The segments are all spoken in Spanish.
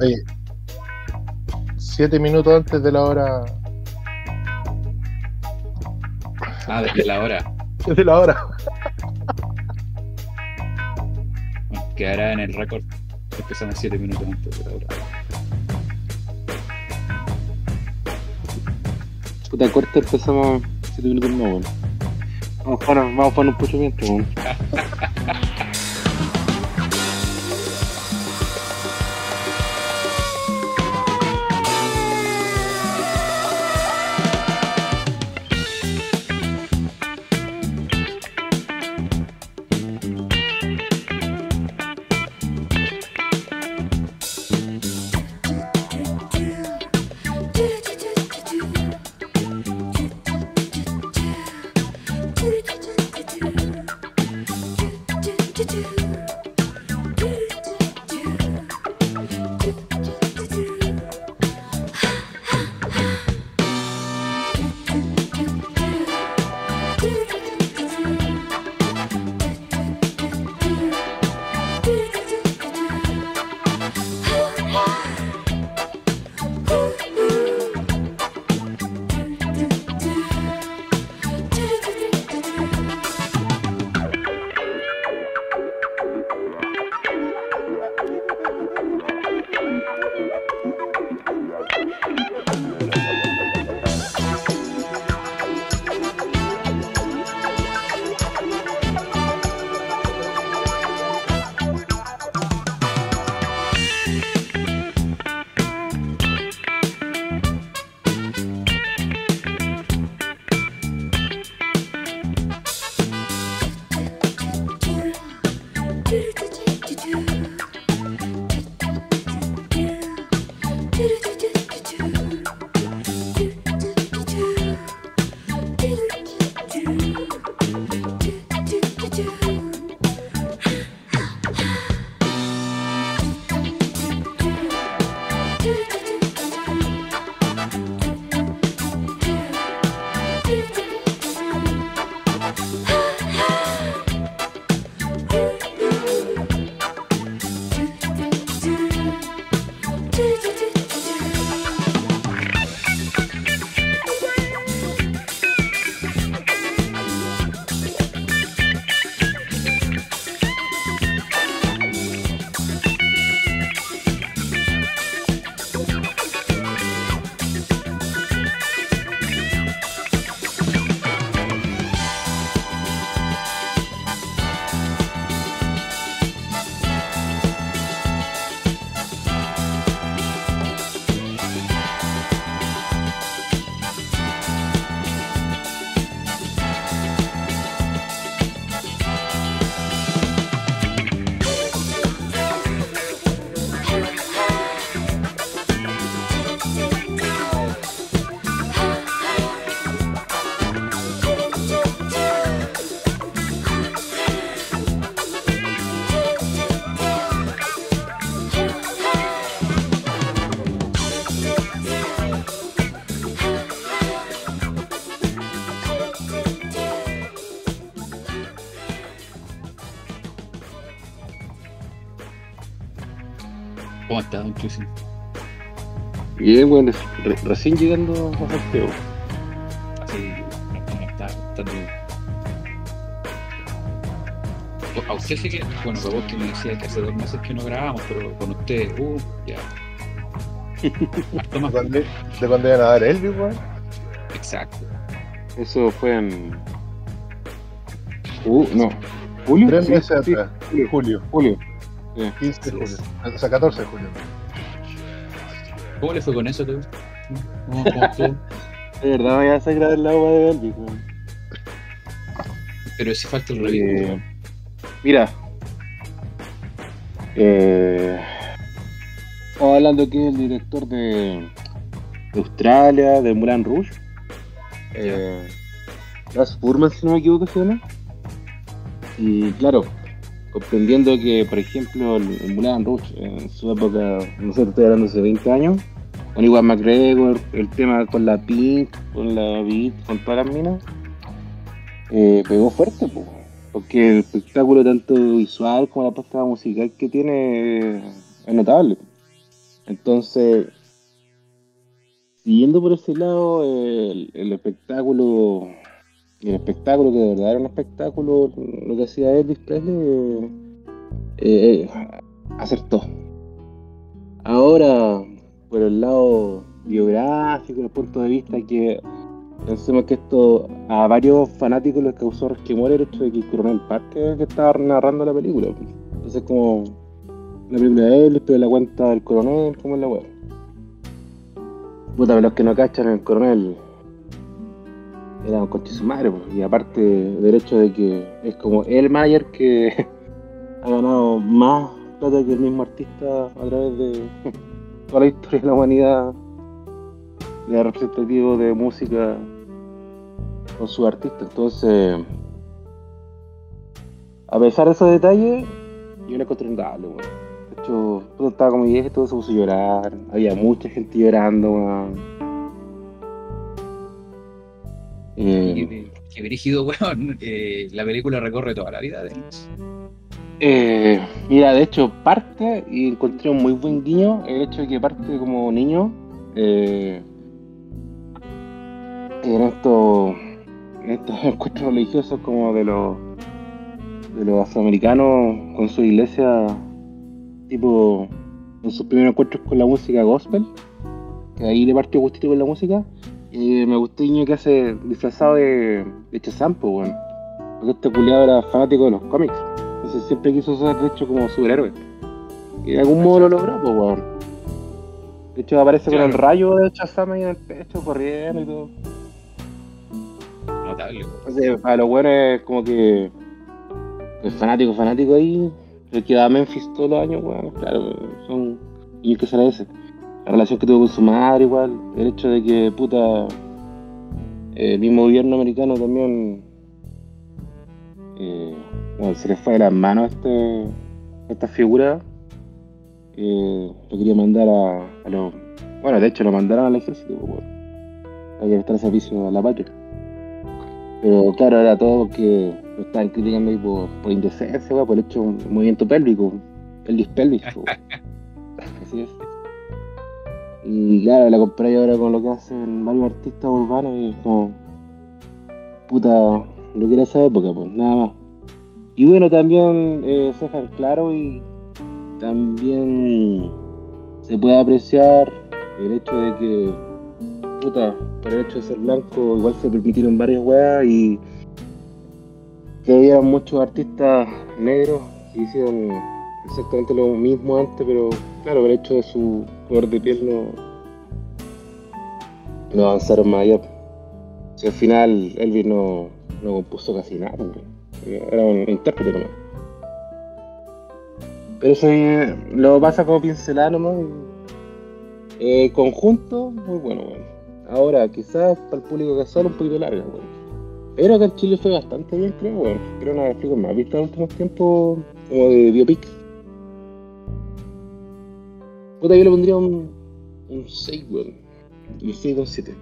Oye, siete minutos antes de la hora. Ah, desde la hora. Desde la hora. Bueno, quedará en el récord. Empezamos 7 minutos antes de la hora. Puta corta empezamos 7 minutos más, weón. Vamos a jugar, vamos a jugar un pucho mientras, weón. ¿Cómo está, Chusi? Bien, weón, re- recién llegando a Santiago. Así, ¿cómo está? Estando... A usted sí que, bueno, para vos que me decía que hace dos meses que no grabamos, pero con usted, uh, ya. Harto ¿De más. cuándo, de cuándo iban a dar Elvis, weón? Exacto. Eso fue en. Uh, no. ¿Julio? Tres Sí, meses sí, atrás. julio. Julio. Julio. Sí. 15 de julio. O sea, 14 de julio. ¿Cómo le fue con eso, tú? ¿Cómo, cómo estuvo? De verdad me vas a grabar el agua de weón. Pero si falta el Eh, review. Mira. Eh, estamos hablando que es el director de, de Australia, de Mulan Rouge. Eh, Ras Furman, si no me equivoco, se llama. Y claro, comprendiendo que, por ejemplo, el, Mulan Rouge en su época, no sé, estoy hablando hace 20 años, con igual McGregor, el tema con la Pink, con la Beat, con todas las minas, eh, pegó fuerte, po, porque el espectáculo tanto visual como la puesta musical que tiene es notable. Entonces, siguiendo por ese lado, el espectáculo, el espectáculo que de verdad era un espectáculo, lo que hacía Elvis Presley, eh, eh, acertó. Ahora, por el lado biográfico, el punto de vista que pensemos que esto a varios fanáticos les causó resquemor el hecho de que el coronel Parker que estaba narrando la película. Entonces como la película de él, pero la cuenta del coronel, como es la web. Puta, pero los que no cachan el coronel era un coche su madre, pues. y aparte del hecho de que es como el Mayer que ha ganado más plata que el mismo artista a través de toda la historia de la humanidad de representativo de música con su artista. Entonces, a pesar de esos detalles, yo le encontré weón. De hecho, todo estaba como viejo, todo se puso a llorar. Había mucha gente llorando. Eh, qué brígido, weón. Eh, la película recorre toda la vida de. Eh, mira, de hecho, parte, y encontré un muy buen guiño, el hecho de que parte como niño, eh, en estos, en estos encuentros religiosos como de los, de los afroamericanos con su iglesia, tipo, en sus primeros encuentros con la música gospel, que ahí le partió gustito con la música, y me gustó el guiño que hace disfrazado de, de Shazam, pues, weón. Porque este culiado era fanático de los cómics. Entonces siempre quiso ser, de hecho, como superhéroe. Y de algún modo lo logró, pues, weón. De hecho, aparece con el rayo de Shazam ahí en el pecho, corriendo y todo. Notable. Entonces, para los buenos es como que. El fanático, fanático ahí. El que va a Memphis todos los años, weón. Claro, son. Y que se agradece. La relación que tuvo con su madre, igual. El hecho de que, puta. El mismo gobierno americano también. eh, bueno, se les fue de las manos a este, a esta figura. eh, lo quería mandar a, a los. Bueno, de hecho, lo mandaron al ejército, pues. Hay que estar al servicio a la patria. Pero claro, era todo porque lo estaban criticando ahí por, por indecencia, por el hecho de un movimiento pélvico, pelvis pelvis. Así es. Y claro, la compré ahora con lo que hacen varios artistas urbanos y es como. Puta, lo que era esa época, pues, nada más. Y bueno, también eh, se dejan claro y también se puede apreciar el hecho de que puta, por el hecho de ser blanco, igual se permitieron varias weas y que había muchos artistas negros que hicieron exactamente lo mismo antes, pero claro, por el hecho de su de piel no, no avanzaron más allá. Si al final Elvis no, no compuso casi nada, era un intérprete nomás. Pero eh, lo pasa como pincelada nomás. eh, conjunto, muy bueno, weón. Ahora, quizás para el público casual un poquito larga, weón. Pero acá en Chile fue bastante bien, creo, weón. Creo una de las películas más vistas en los últimos tiempos, como de biopic. Puta, yo le pondría un, un 6, weón. Un 6 con 7.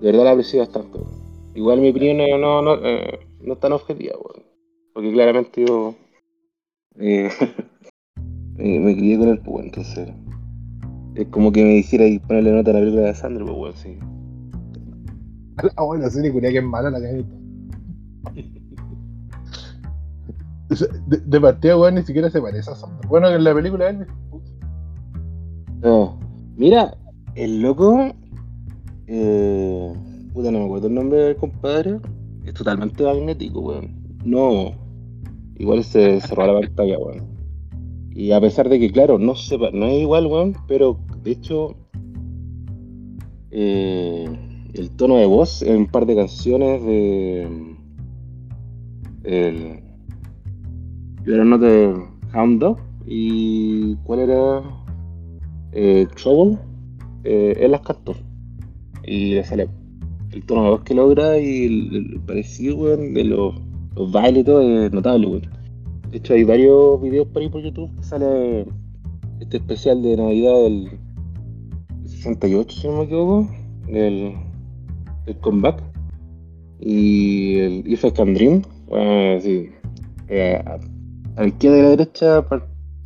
De verdad la aprecio bastante, weón. Igual mi opinión no, no, no, eh, no es tan objetiva, weón. Porque claramente yo eh, me, crié con él, pues, entonces. Es como que me dijera y ponerle nota a la película de Sandro, pues, weón, sí. Ah, bueno, sí, ni que es mala la que De, de partida, weón, ni siquiera se parece a Sandra. Bueno, en la película Elvis. No. Mira, el loco. Eh, puta, no me acuerdo el nombre del compadre. Es totalmente magnético, weón. No. Igual se cerró la pantalla, weón. Y a pesar de que, claro, no, se, pa- no es igual, weón, pero de hecho. eh, el tono de voz en un par de canciones de. El. Yo era nota de Hound Dog. ¿Y cuál era? eh, Trouble, eh, él las cantó. Y le sale el tono de que logra y el, el parecido, weón, de los, los bailes y todo es notable, weón. De hecho, hay varios videos por ahí por YouTube que sale este especial de Navidad del 68, si no me equivoco, del, del comeback. Y el If I Can Dream, bueno, sí, eh, a, la izquierda y a la derecha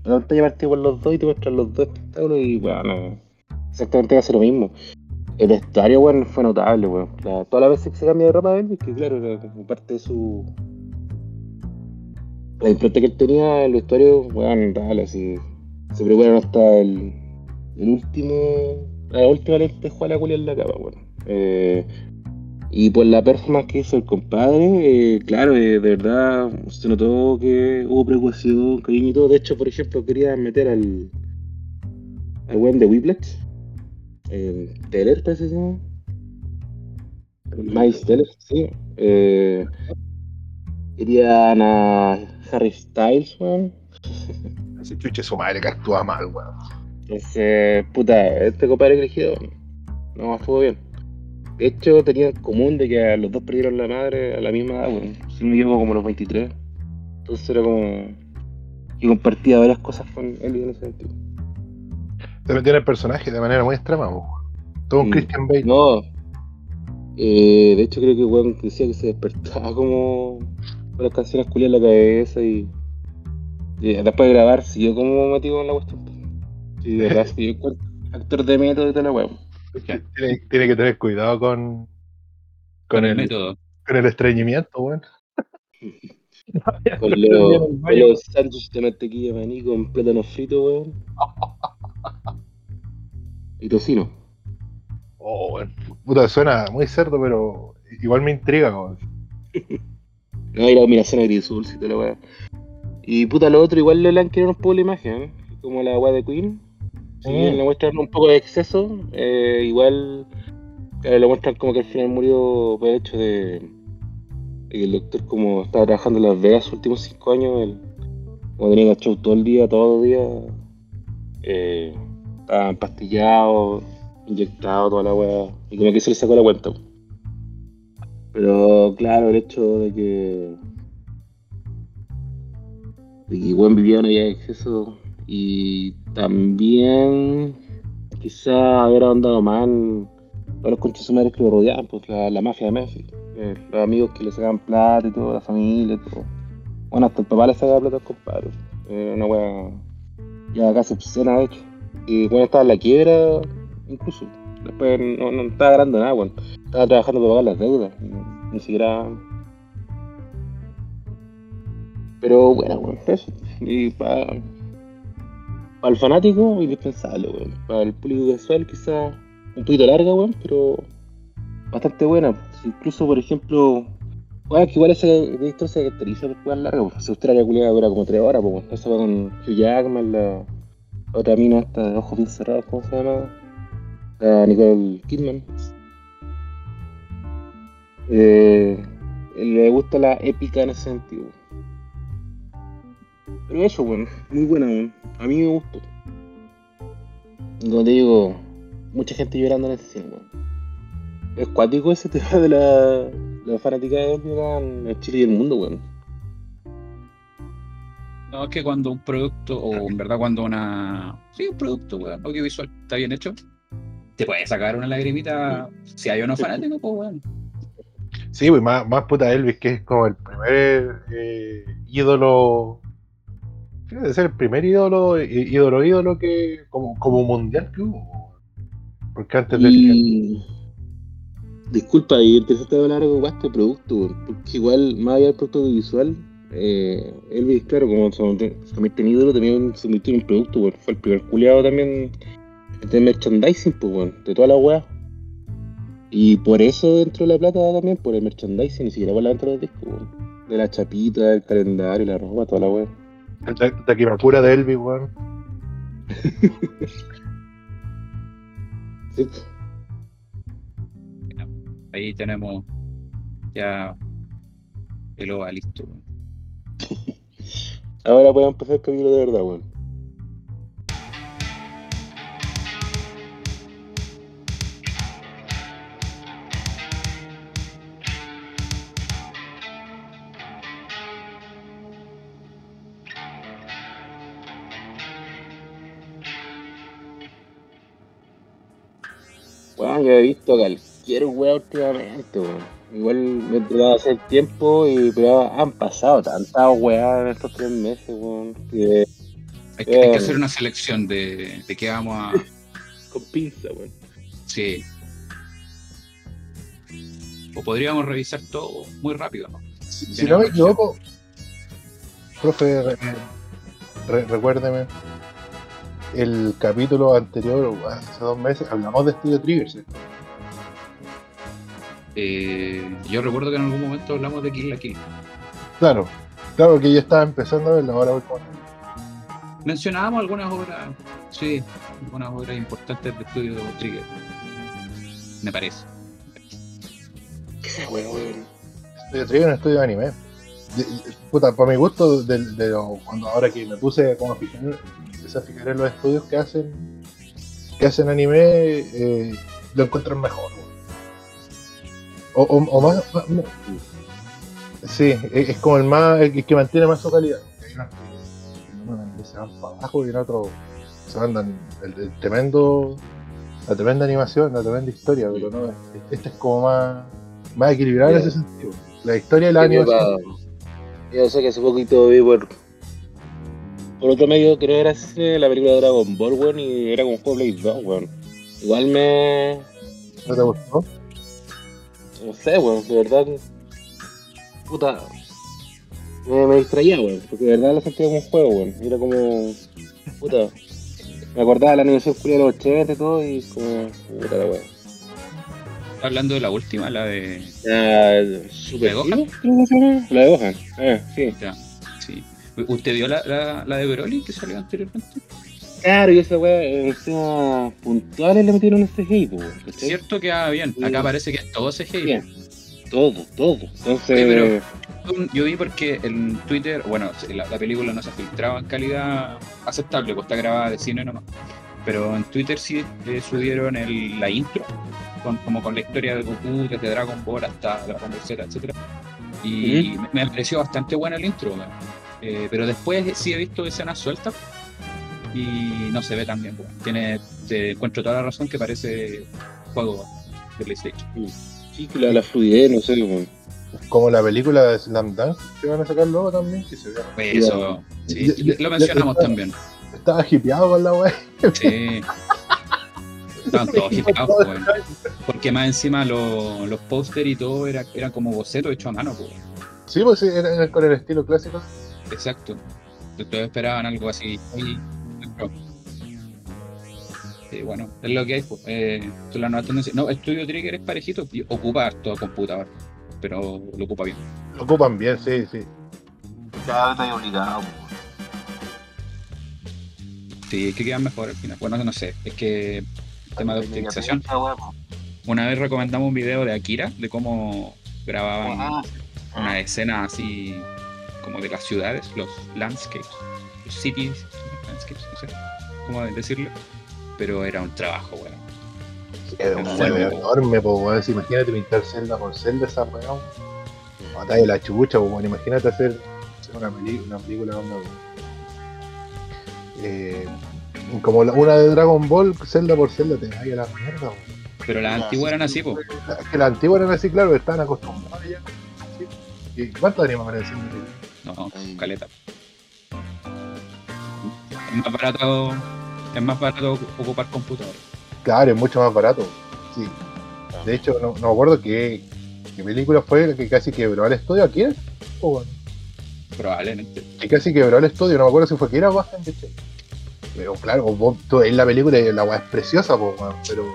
la pantalla partida por los dos y te muestran los dos espectáculos y bueno, exactamente hace lo mismo. El vestuario, weón, fue notable. La- todas las veces que se cambia de ropa Elvis, que claro, era como parte de su. La impronta que él tenía, el vestuario, weón, notable, así. Se preocuparon hasta el, el último. La última lentejuela la culia en la weón. Eh, y por la performance que hizo el compadre, eh, claro, eh, de verdad se notó que hubo preocupación, cariño y todo. De hecho, por ejemplo, quería meter al. al weón de Whiplash. El Teller, parece que. Miles Teller, sí. Eh, querían a Harry Styles, weón. Ese chuche su madre que actúa mal, weón. Entonces, puta, este compadre elegido no estuvo bien. De hecho, tenían en común de que los dos perdieron la madre a la misma edad, weón. Si no me equivoco, como los 23. Entonces era como que compartía varias cosas con él en ese sentido. Se metió en el personaje de manera muy extrema, weón. Todo un Mm. Christian Bale. No. Eh, de hecho, creo que weón decía que se despertaba como con las canciones culiadas en la cabeza y, y después de grabar siguió como metido en la cuestión. Sí, de verdad, siguió actor de método y toda la weón. Tiene, tiene que tener cuidado con, con, Con el el, método. con el estreñimiento, weón. Con los, con los sándwiches de mantequilla de maní con plátano frito, weón. Y tocino. Oh, weón. Puta, suena muy cerdo, pero igual me intriga, weón. No, y la combinación agridulce y toda la weá. Y puta, lo otro, igual le han querido un poco la imagen, ¿eh? como la weá de Queen. Bien Mm. le muestran un poco de exceso, eh, igual claro, le muestran como que al final murió por el hecho de, que el doctor, como estaba trabajando en Las Vegas los últimos cinco años, él, como tenía show todo el día, todos los días, eh, estaba empastillado, inyectado, toda la weá, y como que se le sacó la cuenta. Pero claro, el hecho de que. de que buen vivía vida de exceso y también quizá haber ahondado más en los conchas madres que lo rodeaban, pues la, la mafia de Memphis, eh, los amigos que le sacaban plata y todo, la familia y todo. Bueno, hasta el papá le sacaba plata al compadre. Era una wea ya casi obscena, de hecho. Y bueno, estaba en la quiebra, incluso. Después no, no estaba ganando nada, weón. Estaba trabajando para pagar las deudas. Ni, siquiera. Pero bueno, weón, eso. Y para. Para el fanático, indispensable, weón. Para el público casual, quizá un poquito larga, weón, pero bastante buena. Incluso, por ejemplo, bueno, que igual esa de esto se caracteriza por jugar larga, pues. Australia culiada dura como 3 horas, pues. Eso va con Hugh Jackman, la otra mina esta de ojos bien cerrados, ¿cómo se llama? La Nicole Kidman. Eh, le gusta la épica en ese sentido. Pero eso, bueno, muy buena, weón. A mí me gustó. Como te digo, mucha gente llorando en ese cine, weón. Es cuático ese tema de la, la fanática de en el Chile y el mundo, weón. No, es que cuando un producto, o en verdad cuando una. Sí, un producto weón, audiovisual está bien hecho, te puede sacar una lagrimita. Si hay uno fanático, pues weón. Sí, pues más, más puta Elvis, que es como el primer eh, ídolo. Debe ser el primer ídolo, ídolo, ídolo que. como, como mundial que hubo. Porque antes de. Y... Disculpa, y empezaste a hablar algo de producto, porque igual, más allá del producto audiovisual, eh, Elvis, claro, como se en ídolo, también se convirtió en un producto, weón. Fue el primer culiado también de merchandising, pues, weón, de toda la weá. Y por eso dentro de la plata también, por el merchandising, ni siquiera por la venta de los discos, weón. De la chapita, el calendario, la ropa, toda la weá. Taquimakura de Elvis, weón. Sí, Ahí tenemos ya el OVA listo. weón. Ahora podemos empezar el capítulo de verdad, weón. Bueno, yo he visto cualquier weá últimamente, weón. Igual me he tratado de hacer tiempo, y, pero han pasado tantas weas en estos tres meses, weón. Que Hay, que- hay que Eh. hacer una selección de, de qué vamos a. Con pinza, weón. Sí. O podríamos revisar todo muy rápido, ¿no? Si, no me equivoco, profe, re- re- recuérdeme, el capítulo anterior, hace dos meses, hablamos de Studio Trigger, ¿sí? Eh, yo recuerdo que en algún momento hablamos de Kill la Kill. Claro, claro que yo estaba empezando a verlo, ahora voy con Mencionábamos algunas obras, sí, algunas obras importantes de estudio de Trigger. Me parece. Studio Trigger es un estudio de anime. Puta, por mi gusto, de, de lo- cuando ahora que me puse como a fijar, empecé a fijar en los estudios que hacen que hacen anime, eh, lo encuentran mejor. O, o, o más, más- más- Sí, es, es como el más el que mantiene más su calidad. Hay unos que- se van para abajo y en otros se mandan el, el tremendo la tremenda animación, la tremenda historia, pero no, este es como más, más equilibrado en ese sentido. La historia y la Sí, animación. pa- Yo sé que hace poquito vi por, por otro medio, creo que era ese, la película de Dragon Ball, weón, y era como juego Play 2, weón. Igual me. ¿No te gustó? No sé, weón, de verdad. Puta. Me, me distraía, weón, porque de verdad lo sentía como un juego, weón. Era como. Puta. Me acordaba de la animación culia de los 80 y todo, y como. Puta la weón. Hablando de la última, la de. Ah, Super ¿La de Gohan? La de Gohan. Sí. ya, sí. ¿Usted vio la, la, la de Broly que salió anteriormente? Claro, y esa weá, en escenas puntuales le metieron ese CGI, weón, ¿cachai? Cierto que ah, bien. Acá parece que es todo CGI. Bien. Todo, todo. Entonces, pero- Yo vi porque en Twitter, bueno, la, la película no se filtraba en calidad aceptable, pues está grabada de cine nomás. Pero en Twitter sí eh, subieron el, la intro, con, como con la historia de Goku, desde Dragon Ball hasta Dragon Ball Z, etc. Y me, me pareció bastante buena el intro. Eh, pero después sí he visto escenas sueltas y no se ve tan bien. Tiene, te encuentro toda la razón que parece juego de PlayStation. sí, que la, la fluidez, no sé, weón. Como la película de Slam Dunk que van a sacar luego también, que se ve. Pues eso, sí, lo mencionamos también. Estaba hipeado con la wea. Sí. Estaban todos hipeados, pues, weón. Porque más encima lo- los póster y todo era, era como boceto hecho a mano, pues. Sí, pues sí, era, era con el estilo clásico. Exacto. Todos esperaban algo así. Sí, bueno, es lo que hay, pues. Eh, son las nuevas tendencias. No, Studio Trigger es parejito y ocupa harto computador, pero lo ocupa bien. Lo ocupan bien, sí, sí. Cada está obligado, Sí, es que quedan mejor al final. Bueno, no sé, es que el tema de optimización. Una vez recomendamos un video de Akira de cómo grababan una escena así como de las ciudades, los landscapes, los cities, landscapes, no sé cómo decirlo, pero era un trabajo, bueno. Era un enorme, pues weón. Imagínate pintar celda por celda esa weón. Matar de la chucha, pues weón. Imagínate hacer, una, peli- una película una- eh, como la- una de Dragon Ball, celda por celda, te vaya a la mierda. Pero las Ah, antiguas eran así, pues. Es que las antiguas eran así, claro, estaban acostumbradas ya. Sí. ¿Y cuántos animales haciendo No, caleta. Es más barato, es más barato ocupar computadores. Claro, es mucho más barato. Sí. De hecho, no, no me acuerdo qué, qué película fue la que casi quebró al estudio. ¿Aquí? O bueno, Probablemente. que casi quebró el estudio. No me acuerdo si fue Bajan, de hecho. Pero claro, vos, tú en la película y la weá es preciosa, po, pero.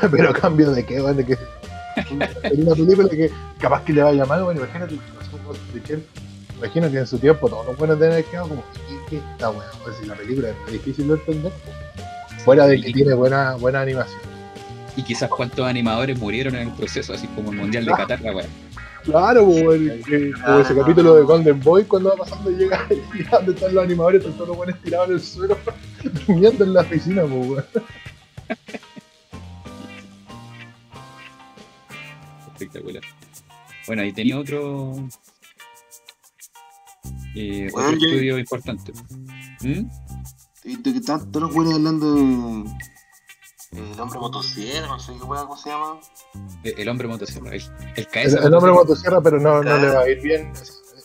pero a cambio de qué, weón, de que. En una película que capaz que le vaya mal, bueno, imagínate. que- Imagino que en su tiempo todos los buenos deben quedado como, ¿qué, esta weá? Pues si la película es difícil de entender. Fuera de que Y- tiene buena, buena animación. Y quizás cuántos animadores murieron en el proceso, así como el Mundial de Qatar, la weá. Claro, pues, que- como ese capítulo de Golden Boy cuando va pasando y llega y donde están los animadores, están todos los buenos tirados en el suelo, durmiendo en la piscina, pues, weón. Espectacular. Bueno, ahí tenía otro. eh, Bueno, otro estudio importante. ¿Mm? He visto que están todos los buenos hablando de. El hombre motosierra, no sé qué weá, ¿cómo se llama? El hombre motosierra, el, el El, KS. el hombre motosierra. pero no, no le va a ir bien.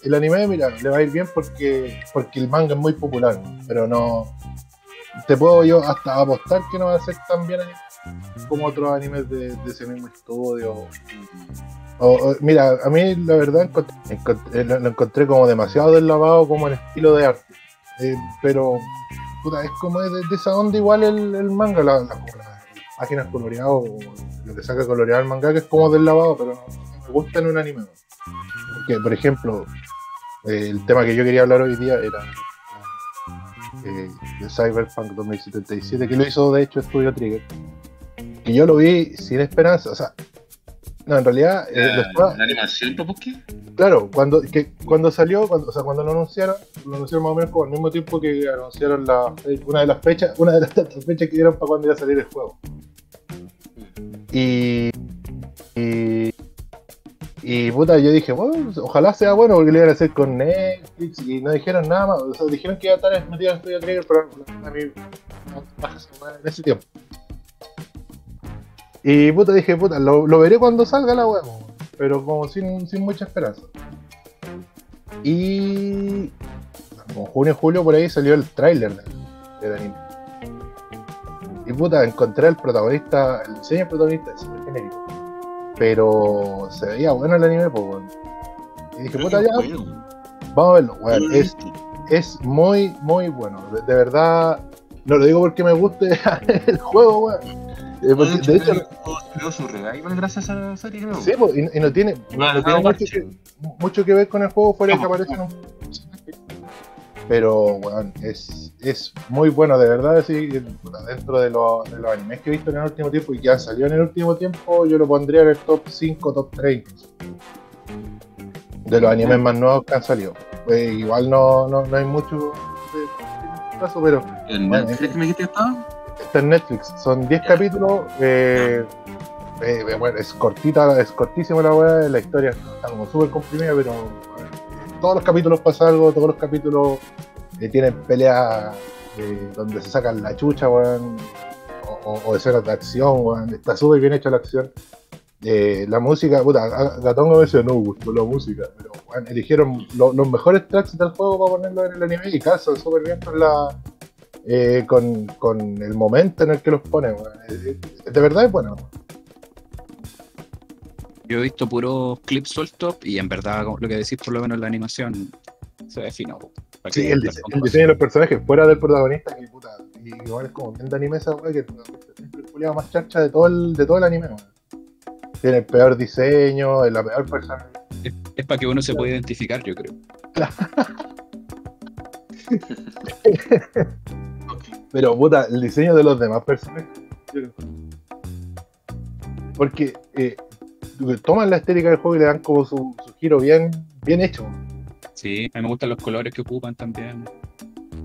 el anime, mira, le va a ir bien porque, porque el manga es muy popular, pero no. Te puedo yo hasta apostar que no va a ser tan bien como otros animes de, de ese mismo estudio. O- o- mira, a mí la verdad eh, lo, lo encontré como demasiado deslavado como en estilo de arte. Eh, pero puta, es como de, de esa onda igual el, el manga, la- la- páginas coloreadas o lo que saca coloreado el manga que es como deslavado, pero no, me gusta en un anime. Porque, por ejemplo, eh, el tema que yo quería hablar hoy día era eh, Cyberpunk 2077, que lo hizo de hecho Studio Trigger. Que yo lo vi sin esperanza, o sea, no, en realidad, eh, estaba- la animación, ¿por qué? Claro, cuando, que, cuando salió, cuando, o sea, cuando lo anunciaron, lo anunciaron más o menos como al mismo tiempo que anunciaron la, fe- una de las fechas, una de las tantas fechas que dieron para cuando iba a salir el juego. Y, y, y puta, yo dije, bueno, ojalá sea bueno porque lo iban a hacer con Netflix y no dijeron nada más. O sea, dijeron que iba a estar metido en Studio Trigger, pero a mí no en ese tiempo. Y puta, dije, puta, lo, lo veré cuando salga la web, pero como sin, sin mucha esperanza. Y como junio, julio, por ahí salió el tráiler del, del anime. Y puta, encontré al protagonista, el diseño protagonista es súper genérico. Pero se veía bueno el anime, pues, weón. Y dije, puta, ya, vamos a verlo, weón. Es, es muy, muy bueno. De, de verdad, no lo digo porque me guste el juego, weón. Eh, porque, de hecho, Creo su revival gracias a la serie, creo. sí, pues, y, y no tiene, no tiene mucho, que, mucho que ver con el juego fuera de que aparece un pero bueno, es, es muy bueno de verdad así, dentro de, lo- de los animes que he visto en el último tiempo y que han salido en el último tiempo yo lo pondría en el top 5, top 3 incluso. de los animes más nuevos que han salido Pues igual no, no, no hay mucho caso pero ¿En Bueno, Netflix me dijiste que estaba? Está en Netflix. Son 10 capítulos. eh, eh, bueno, es cortita, es cortísima la weá. La historia está como súper comprimida, pero bueno, todos los capítulos pasa algo. Todos los capítulos eh, tienen peleas eh, donde se sacan la chucha, weón. O, o- o escenas de acción, weón. Está súper bien hecha la acción. Eh, la música, puta, Gatón a veces no gustó la música, pero weón, eligieron lo- los mejores tracks del juego para ponerlo en el anime y calzan súper bien con la, eh, con, con el momento en el que los ponen. weón. Eh, eh, De verdad es bueno. Yo he visto puros clips sueltos y en verdad, lo que decís, por lo menos la animación se ve fino. po. ¿Para Sí, el, dise- el diseño de los personajes fuera del protagonista, que puta, y igual es como bien de anime esa weá, que es el más charcha de todo el, de todo el anime. weón. Tiene el peor diseño, la peor persona. Es, es para que uno se pueda identificar, yo creo. Pero puta, el diseño de los demás personajes. Porque eh, toman la estética del juego y le dan como su, su giro bien, bien hecho. Sí, a mí me gustan los colores que ocupan también.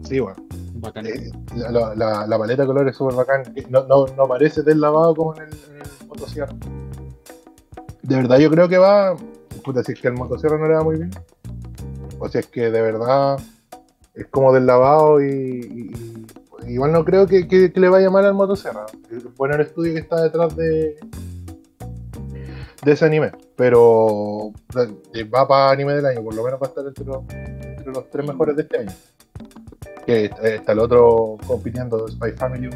Sí, bueno. Bacán. Eh, la, la- la- paleta de colores es súper bacán. No, no, no parece deslavado como en el, en el motosierra. De verdad, yo creo que va. Puta, si es que el motosierra no le va muy bien. O si es que de verdad es como deslavado y- y igual no creo que, que- que le vaya mal al motosierra. Bueno el estudio que está detrás de. de ese anime. Pero eh, va para anime del año, por lo menos va a estar entre los, entre los tres mejores de este año que está el otro compitiendo, Spy Family,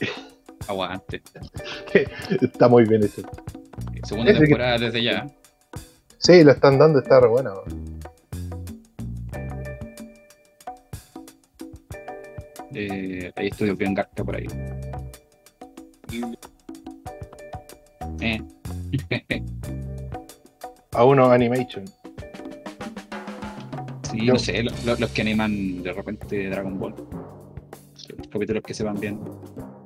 Aguante. está muy bien hecho. Segunda Ese que- temporada desde ya. Sí, lo están dando, está re bueno. Eh, hay estudios bien garca por ahí. Eh. A uno Animation. Sí, Yo- no sé, lo- lo- los que animan de repente Dragon Ball. Los capítulos que se van bien.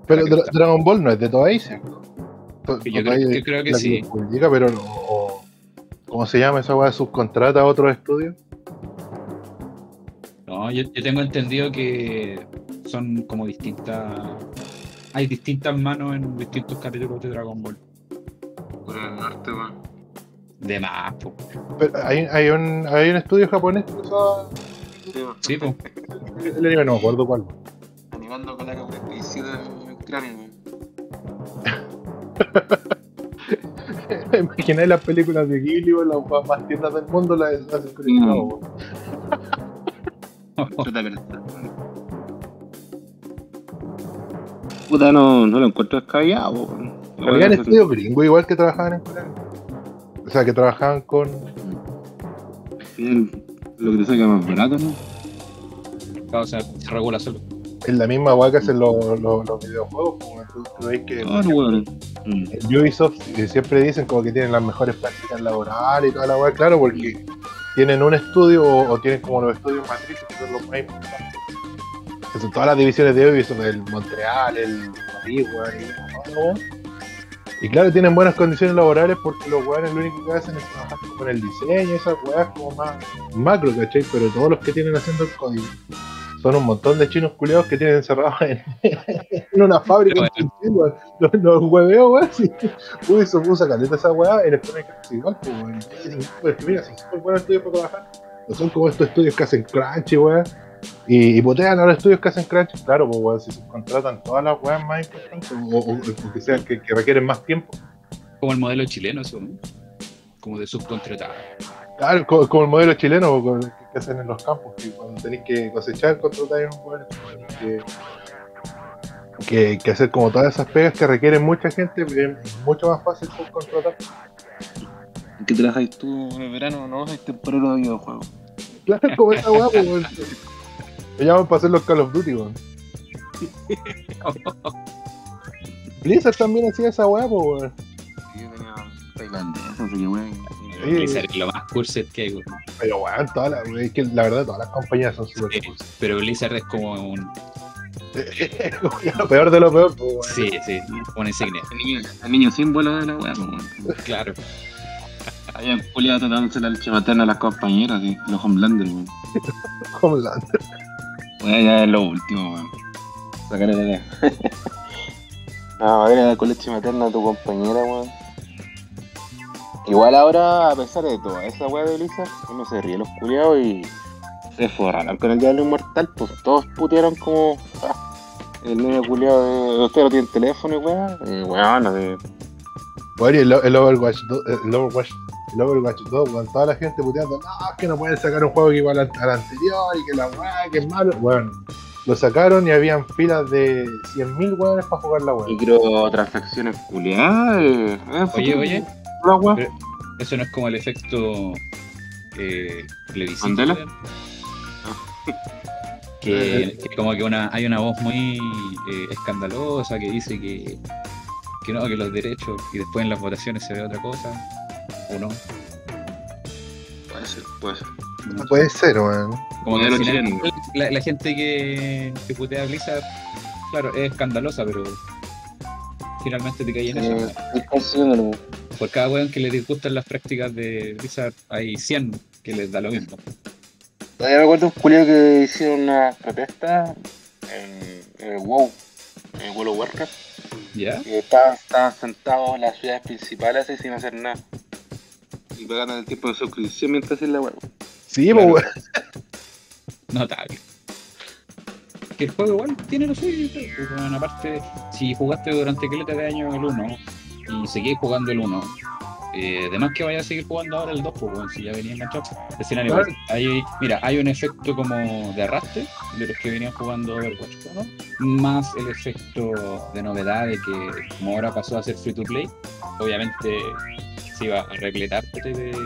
Pero Dra-. Dragon Ball no es de Toei, Que yo creo- es yo creo que sí. publica, pero no. o- ¿Cómo se llama esa weá? ¿Subcontrata a otros estudios? No, yo, yo tengo entendido que son como distintas. Hay distintas manos en distintos capítulos de Dragon Ball. Por el norte, weón. De más, po. Pero hay, hay, un, hay un estudio japonés que usa Sí, po. el anime, no me acuerdo cuál. Animando con la capricio del cráneo, weón. Imagináis las películas de Ghibli, weón, las más tiernas del mundo, las hacen con el Mm. Puta no, no lo encuentro descabellado. Habían estudios gringos igual que trabajaban en Corea. O sea, que trabajaban con. Lo que te saca más barato, ¿no? O sea, se regula solo. En la misma weá que hacen los, los, los videojuegos, como tú, tú veis que Claro, Ubisoft eh, siempre dicen como que tienen las mejores prácticas laborales y toda la weá, claro, porque tienen un estudio o, o tienen como los estudios matrices que son los más importantes. Son todas las divisiones de Ubisoft, el Montreal, el Madrid, weón, y claro, tienen buenas condiciones laborales porque los weones lo único que hacen es trabajar con el diseño, esas weas como más macro, ¿cachai? Pero todos los que tienen haciendo el código son un montón de chinos culiados que tienen encerrados en, en una fábrica. Los, los hueveos, weón. Sí. Ubisoft usa caleta esa weá, Electronic Arts igual, pues, mira, son súper buenos estudios para trabajar. No son como estos estudios que hacen crunch, weón. Y, y putean a los estudios que hacen crunch, claro, pues weón, si se contratan todas las weas más importantes o, o- o que sean que, que requieren más tiempo. Como el modelo chileno, eso, ¿no? Como de subcontratado. Claro, co- como, el modelo chileno que hacen en los campos, que cuando tenéis que cosechar, contratáis a un weón que, que, que hacer como todas esas pegas que requieren mucha gente, es mucho más fácil subcontratar. ¿En qué trabajas tú en el verano? No, es temporero de videojuegos. Claro, como esa weá, pues, weón. Me llaman para hacer los Call of Duty, weón. Blizzard también hacía esa weá, pues, weón. Yo tenía tailandés, así que weón. Sí. Blizzard es lo más cursed que hay, güey. Pero weón, todas las, es que la verdad todas las compañías son súper Sí, pero Blizzard es como un. Lo peor de lo peor, pues, weón. Sí, sí, una insignia. El niño, el niño símbolo de la weá, weón. Claro. Había culiado tratándose la leche materna a las compañeras, sí, los Homelander, weón. Homeland. Weón, ya es lo último, weón. Sacar el idea. no, madre, dar con leche materna a tu compañera, weón. Igual ahora, a pesar de toda esa weá de Blizzard, uno se ríe los culiados y se forraron con el Diablo Inmortal, pues todos putearon como ah, el niño culiado de usted no tiene teléfono y weá, y weón, no sé. Bueno, el, el Overwatch 2, el Overwatch, el Overwatch 2, con toda la gente puteando, no, es que no pueden sacar un juego que igual al, al anterior y que la weá, que es malo. Bueno, lo sacaron y habían filas de 100.000 weones para jugar la weá. Microtransacciones culiadas, eh, eh, Oye, oye, la weá. eso no es como el efecto eh, weón? Que, que como que una, hay una voz muy eh, escandalosa que dice que, que no, que los derechos, y después en las votaciones se ve otra cosa, o no. Puede ser, puede ser. No puede ser, weón. Como que final, la, la gente que, que putea a Blizzard, claro, es escandalosa, pero finalmente te cae en eso. Eh, estoy consiguiéndolo, weón. Por cada weón que le disgustan las prácticas de Blizzard, hay 100 que les da lo mismo. Todavía me acuerdo un culiao que hicieron una protesta en, en el WoW, en el World of Warcraft, ¿Ya? y estaban, estaban sentados en las ciudades principales así sin hacer nada. Y pagando el tiempo de suscripción mientras hacían la web. Sí, Claro. pues weón. Notable. Que el juego igual tiene lo suyo, pues, weón, aparte, si jugaste durante kileta de años el 1 y seguís jugando el 1, eh, además que vayas a seguir jugando ahora el 2, pues, weón, si ya venías enganchado. Igual, hay, mira, hay un efecto como de arrastre de los que venían jugando Overwatch 1, más el efecto de novedad de que como ahora pasó a ser free to play, obviamente se iba a repletar de,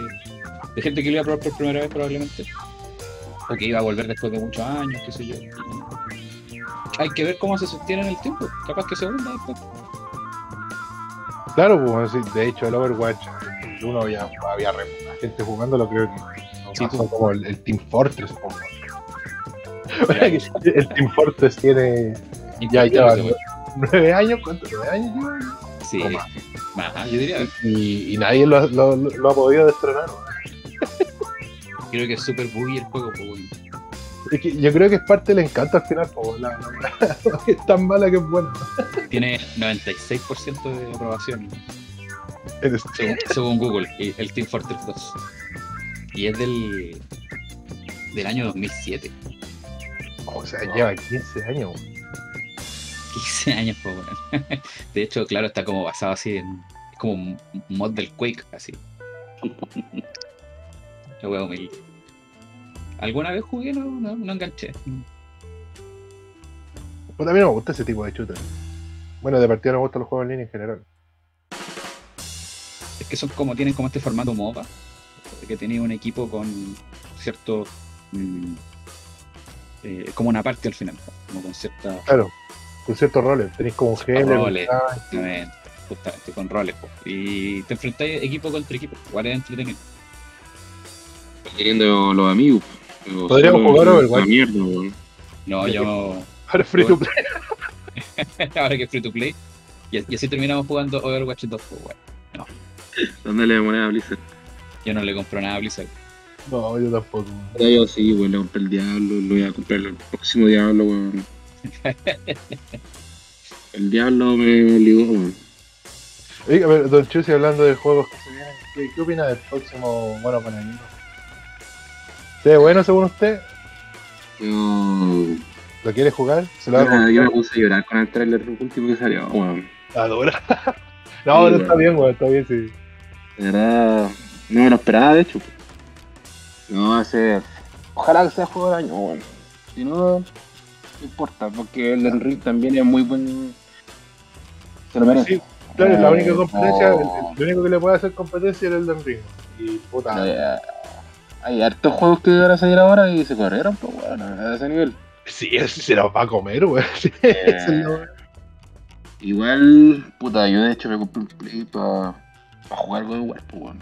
de gente que lo iba a probar por primera vez probablemente o que iba a volver después de muchos años, qué sé yo. Hay que ver cómo se sostiene en el tiempo. Capaz que se hunda después. Claro, pues sí, de hecho el Overwatch, el uno había, había gente jugándolo, creo que Sí, pasó tú. como el, el Team Fortress, po, weón. el Team Fortress tiene ya Increíble, nueve años, ¿cuántos? ¿Nueve años lleva? Sí, más. yo diría. Y, y nadie lo, lo, lo ha podido destronar. Creo que es súper buggy el juego, weón. Es que yo creo que es parte del encanto al final, po, la, la- es tan mala que es buena. Tiene 96% de aprobación, según, según Google, el Team Fortress 2. Y es del, del año 2007. O sea, lleva 15 años. Weón. 15 años, pues, weón. De hecho, claro, está como basado así en, Es como un mod del Quake, así. La wea humilde. ¿Alguna vez jugué? No, no, no enganché. Pues a mí no me gusta ese tipo de shooter. Bueno, de partida no me gustan los juegos en línea en general. Es que son como, tienen como este formato MOBA, que tenía un equipo con cierto. mm, eh, como una parte al final, como con cierta. Claro, con ciertos roles. Tenéis como un GM, roles. Justamente, justamente, con roles. po. Y te enfrentáis equipo contra equipo, igual es entretenido. Teniendo los amigos. Podríamos jugar Overwatch. mierda. No, yo. Ahora es free to play. ahora que es free to play. Y, y así terminamos jugando Overwatch 2. pues, bueno. Dándole moneda a Blizzard. Yo no le compro nada a Blizzard. No, yo tampoco. Pero yo sí, weón, le compré el Diablo, lo voy a comprar el próximo Diablo, weón. El Diablo me obligó, weón. Oiga, a ver, Don Chusi, hablando de juegos que se vienen, ¿qué, qué opina del próximo Bueno con Animo? ¿Se ve bueno según usted? Yo, ¿Lo quiere jugar? ¿Se lo yo, me puse a llorar con el trailer último que salió, weón. Adora. Sí, no, no bueno. está bien, weón, está bien, sí. De verdad, no me lo esperaba, de hecho. No va a ser. Ojalá que sea juego del año, weón. Si no, no importa, porque el Ring también es muy buen. Se lo merece. Sí, claro, la única Eh, competencia, no. el, único que le puede hacer competencia es el Ring. Y puta, Eh, Hay hartos juegos que van a salir ahora y se corrieron, pues bueno, a ese nivel. sí, ese se los va a comer, weón. La- Igual, puta, yo de hecho me compré un Play para jugar God of War, pues bueno.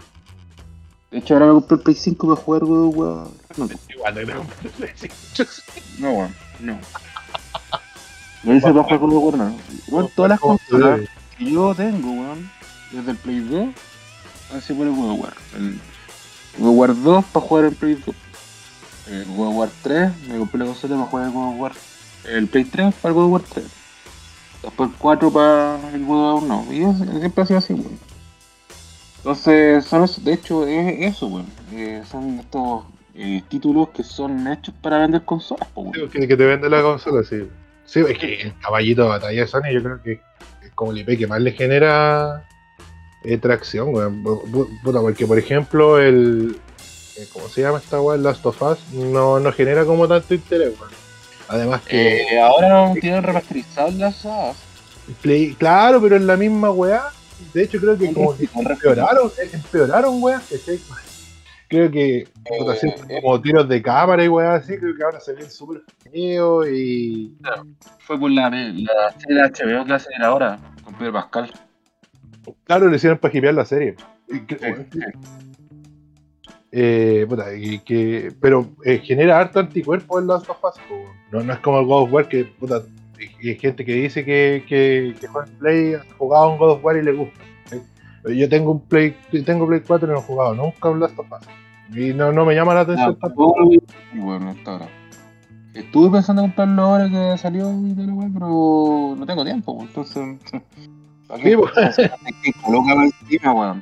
De hecho ahora me compré el Play 5 para jugar God of War. No, Igual no sí. no, weón, no. No hice para jugar God of War, no. Weón, todas las ¿Cómo se consolas que yo tengo, weón, desde el Play 2, así por el God of War. El God of War 2 para jugar el Play 2. El God of War 3, me compré la consola para jugar el God of War. El Play 3 para el God of War 3. Después el 4 para el God of War no. Y es- siempre ha sido así, weón. Entonces, son esos- de hecho, es eso, weón. Eh, son estos eh, títulos que son hechos para vender consolas, Sí, weón. Que, que te vende la consola, sí. Sí, es que el caballito de batalla de Sony yo creo que es como el IP que más le genera eh, tracción, weón. Porque por ejemplo el... eh, ¿Cómo se llama esta? El Last of Us no, no genera como tanto interés, weón. Además que... Eh, ahora no tienen remasterizado las SaaS. Play- claro, pero es la misma weá. De hecho creo que como que empeoraron, eh, empeoraron, weá. ¿cachai? Creo que así, Eh, como tiros de cámara y weá así, creo que ahora se ven súper feos y... Fue por la, la serie de HBO que salir ahora, con Pedro Pascal. Claro, lo hicieron para hipear la serie. Y Eh, puta, y que, pero eh, genera harto anticuerpo en Last of Us. po. No, no es como el God of War que, puta, hay gente que dice que, que, que juega en Play, ha jugado un God of War y le gusta. Yo tengo un Play, tengo Play 4 y no he jugado nunca un Last of Us. Y no, no me llama la atención tampoco. Y bueno, hasta ahora. Estuve pensando en comprarlo ahora que salió y tal, weón, pero no tengo tiempo, weón, entonces. ¿Para Sí, pues. coloca encima, weón.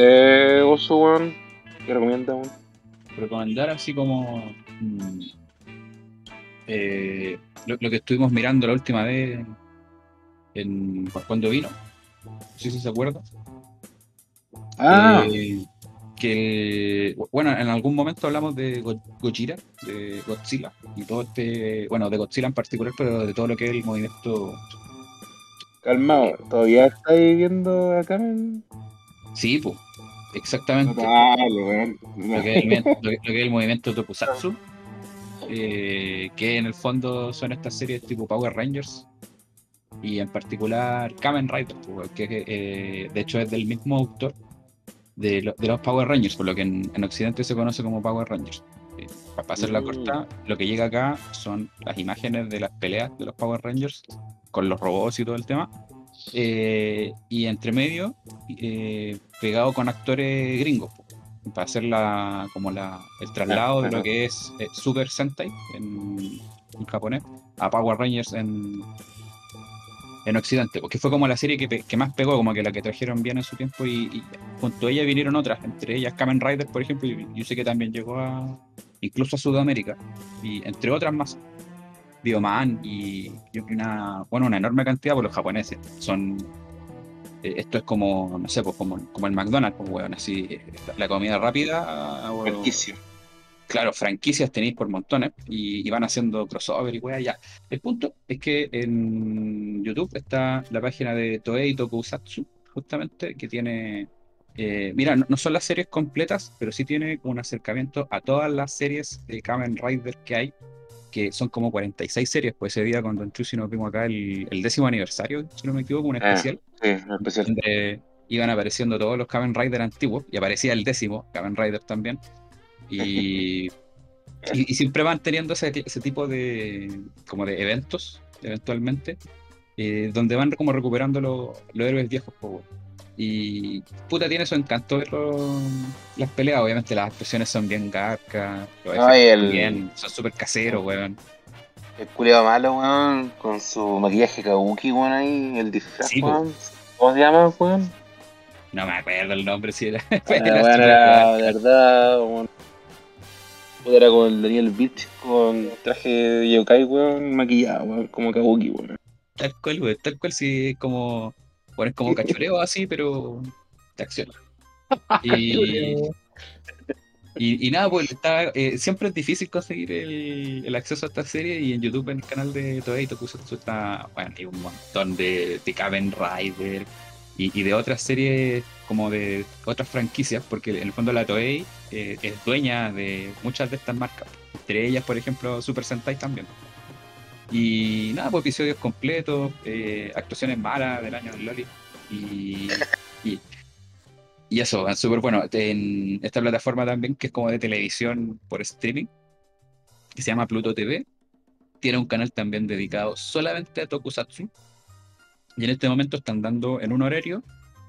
¿Y usted, oso, weón? ¿Qué recomienda, weón? recomendar así como mm, eh, lo, lo que estuvimos mirando la última vez en, cuando vino. No sé si se acuerda. Ah, Eh, que bueno, en algún momento hablamos de Go- Gojira, de Godzilla, y todo este, bueno, de Godzilla en particular, pero de todo lo que es el movimiento. calmado. ¿Todavía estáis viendo acá en.? Sí, pues, exactamente. Dale, lo que es el, movimiento- lo que- lo que es el movimiento Tokusatsu, eh, que en el fondo son estas series tipo Power Rangers y en particular Kamen Rider, pues, que eh, de hecho es del mismo autor de, lo- de los Power Rangers, por lo que en, en Occidente se conoce como Power Rangers. Eh, pa- para hacerla Mm. corta, lo que llega acá son las imágenes de las peleas de los Power Rangers con los robots y todo el tema. Eh, y entre medio, eh, pegado con actores gringos, para hacer la, como la, el traslado de lo que es eh, Super Sentai en, en japonés a Power Rangers en, en Occidente, porque fue como la serie que, que más pegó, como que la que trajeron bien en su tiempo y, y junto a ella vinieron otras, entre ellas Kamen Rider, por ejemplo, y yo sé que también llegó a incluso a Sudamérica, y entre otras más. Bioman y, y una, bueno, una enorme cantidad por los japoneses. Son eh, esto es como, no sé, pues como, como el McDonald's, pues weón, así, eh, la comida rápida, o- Franquicia. claro, franquicias tenéis por montones y, y van haciendo crossover y weá, ya. El punto es que en YouTube está la página de Toei Tokusatsu, justamente, que tiene. eh, mira, no, no son las series completas, pero sí tiene un acercamiento a todas las series de Kamen Rider que hay, que son como 46 series. Pues ese día con Don Chusi nos vimos acá el, el décimo aniversario, si no me equivoco, un Ah. especial Sí, en especial. donde iban apareciendo todos los Kamen Rider antiguos y aparecía el décimo Kamen Rider también. Y, y, y siempre van teniendo ese, ese tipo de como de eventos eventualmente eh, donde van como recuperando los, los héroes viejos. Y puta tiene su encanto ver las peleas obviamente las expresiones son bien garcas los Ay, efectos el- bien, son súper caseros weón El culiado malo, weón, con su maquillaje kabuki, weón, ahí, el disfraz, Sí, weón. ¿Cómo se llama, weón? no me acuerdo el nombre si era, Ah, Era weón, de verdad, weón. Puta, Era con el Daniel Beach con traje de yokai, weón, maquillado, weón, como kabuki, weón. Tal cual, güey, tal cual, sí, es como. Bueno, es como cachoreo así, pero de acción. Y, y, y nada, pues está, eh, siempre es difícil conseguir el, el acceso a esta serie y en YouTube, en el canal de Toei Tokusatsu, está, bueno, hay un montón de, de Kamen Rider y, y de otras series como de otras franquicias, porque en el fondo la Toei eh, es dueña de muchas de estas marcas, entre ellas, por ejemplo, Super Sentai también. Y nada, pues episodios completos, eh, actuaciones malas del año del Loli. Y, y, y eso, es súper bueno. En esta plataforma también, que es como de televisión por streaming, que se llama Pluto TV, tiene un canal también dedicado solamente a Tokusatsu. Y en este momento están dando en un horario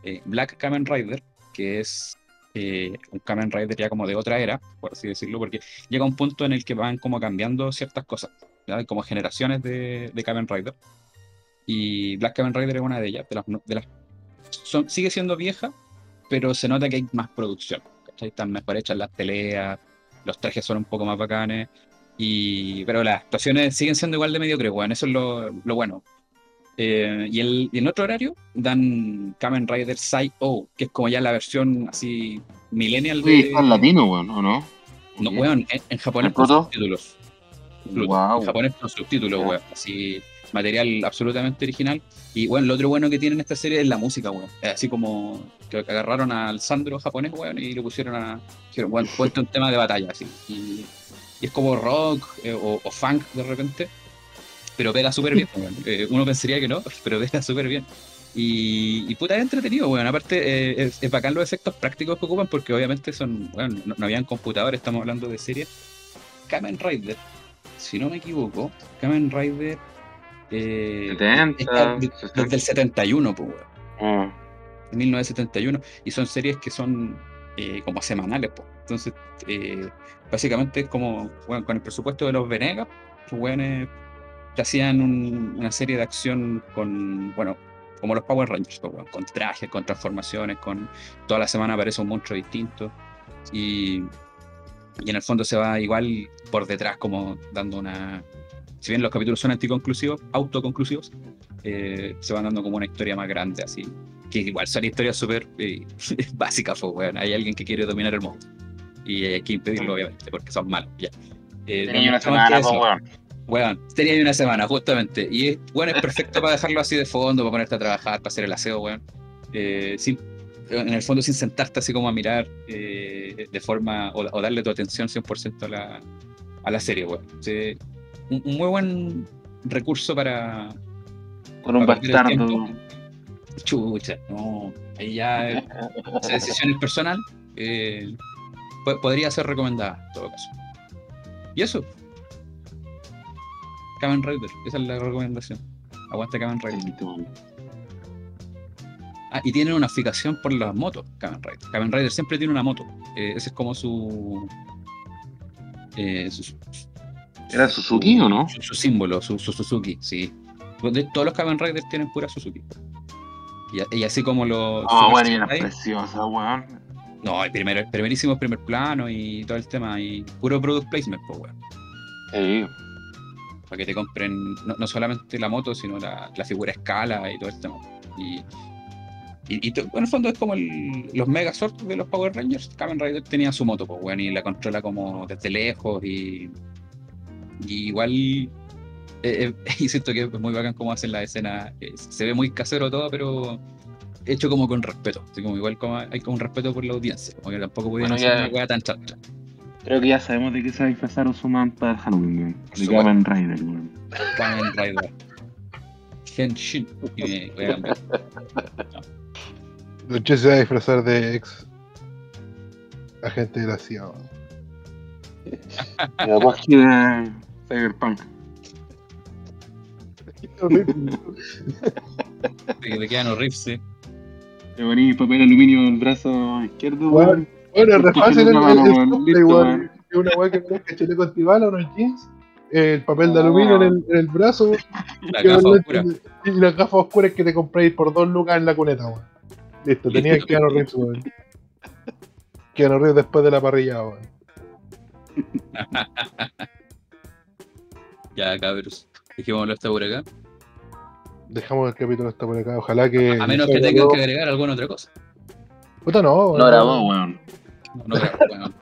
eh, Black Kamen Rider, que es eh, un Kamen Rider ya como de otra era, por así decirlo, porque llega un punto en el que van como cambiando ciertas cosas. Hay como generaciones de, de Kamen Rider. Y Black Kamen Rider es una de ellas. De las, de las, son, sigue siendo vieja, pero se nota que hay más producción. ¿cachai? Están mejor hechas las peleas, los trajes son un poco más bacanes. Y, pero las actuaciones siguen siendo igual de mediocres, bueno, eso es lo, lo bueno. Eh, y, el, y en otro horario dan Kamen Rider Sai O, que es como ya la versión así millennial Oye, de. está en latino, weón, ¿o no? No, weón, en, en japonés ¿En con En japonés con subtítulos, weón. Así, material absolutamente original. Y bueno, lo otro bueno que tiene en esta serie es la música, weón. Así como que agarraron al Sandro japonés, weón, y lo pusieron a. Dijeron, weón, ponte un tema de batalla, así. Y, y es como rock eh, o, o funk de repente. Pero pega súper bien, weón. Eh, uno pensaría que no, pero pega súper bien. Y, y puta, es entretenido, weón. Aparte, eh, es, es bacán los efectos prácticos que ocupan porque obviamente son, bueno, no, no habían computadores, estamos hablando de series. Kamen Rider, si no me equivoco, Kamen Rider eh, 70, está de- 60. desde el 71, pues, weón, Ah, de 1971, y son series que son eh, como semanales, pues. Entonces, eh, básicamente es como, bueno, con el presupuesto de los Venegas, los weones te hacían un- una serie de acción con, bueno, como los Power Rangers, pues, weón, con trajes, con transformaciones, con toda la semana aparece un monstruo distinto. Y, y en el fondo se va igual por detrás, como dando una. Si bien los capítulos son anticonclusivos, autoconclusivos, eh, se van dando como una historia más grande, así. Que igual son historias súper eh, básicas, pues, weón. Hay alguien que quiere dominar el mundo. Y hay que impedirlo, obviamente, porque son malos. Ya. Eh, Tenía una semana, pues, weón. Weón, tenía una semana, justamente. Y es, bueno, es perfecto para dejarlo así de fondo, para ponerte a trabajar, para hacer el aseo, weón. Eh, sin, en el fondo, sin sentarte así como a mirar eh, de forma, o, o darle tu atención 100% a la, a la serie. Sí, un, un muy buen recurso para. Con un para bastardo. Chucha, no. Ahí ya eh, esa decisión es personal. eh, po- podría ser recomendada, en todo caso. Y eso. Kamen Rider, esa es la recomendación. Aguanta Kamen Rider. Ah, y tienen una fijación por las motos, Kamen Rider. Kamen Rider siempre tiene una moto. Eh, ese es como su, eh, su, ¿Era Suzuki o no? Su, su símbolo, su, su Suzuki, sí. De- todos los Kamen Riders tienen pura Suzuki. Y, y así como los. Oh, Super bueno, y era preciosa, weón. No, el primero, el primerísimo primer plano y todo el tema. Y puro product placement, pues, weón. Sí. Para que te compren no, no solamente la moto, sino la, la figura a escala y todo el tema. Y, y, y en el fondo es como el- los Megazord de los Power Rangers. Kamen Rider tenía su moto, pues, weón, y la controla como desde lejos. Y, y igual. eh, eh, y siento que es muy bacán cómo hacen la escena. eh, se ve muy casero todo, pero hecho como con respeto. Así como igual como hay como un respeto por la audiencia. Como que tampoco pudieron Bueno, hacer ya- una weá tan chancha. Creo que ya sabemos de qué se va a disfrazar Osuman para Halloween, weón. De. Kamen Rider, weón. Kamen Rider. Henshin. Y a cambiar. Don Che se va a disfrazar de ex agente de la CIA. que de Cyberpunk. De, de Keanu Reeves, sí. Le poní papel aluminio en el brazo izquierdo. Bueno, es re fácil el, el, Mano, el cosplay, listo. Es una weá que parezca chaleco antibala, unos jeans, el papel de Ah. aluminio en el, en el brazo La que gafa oscura. y las gafas oscuras que te compráis por dos lucas en la cuneta, weón. Listo, tenía Listo. Keanu Reeves, weón. Keanu Reeves después de la parrilla, weón. Ya, cabros. Dejémoslo hasta por acá. Dejamos el capítulo hasta por acá. Ojalá que. A menos que tengan que agregar alguna otra cosa. Puta, no, weón. No grabó, weón. No, no grabo, weón.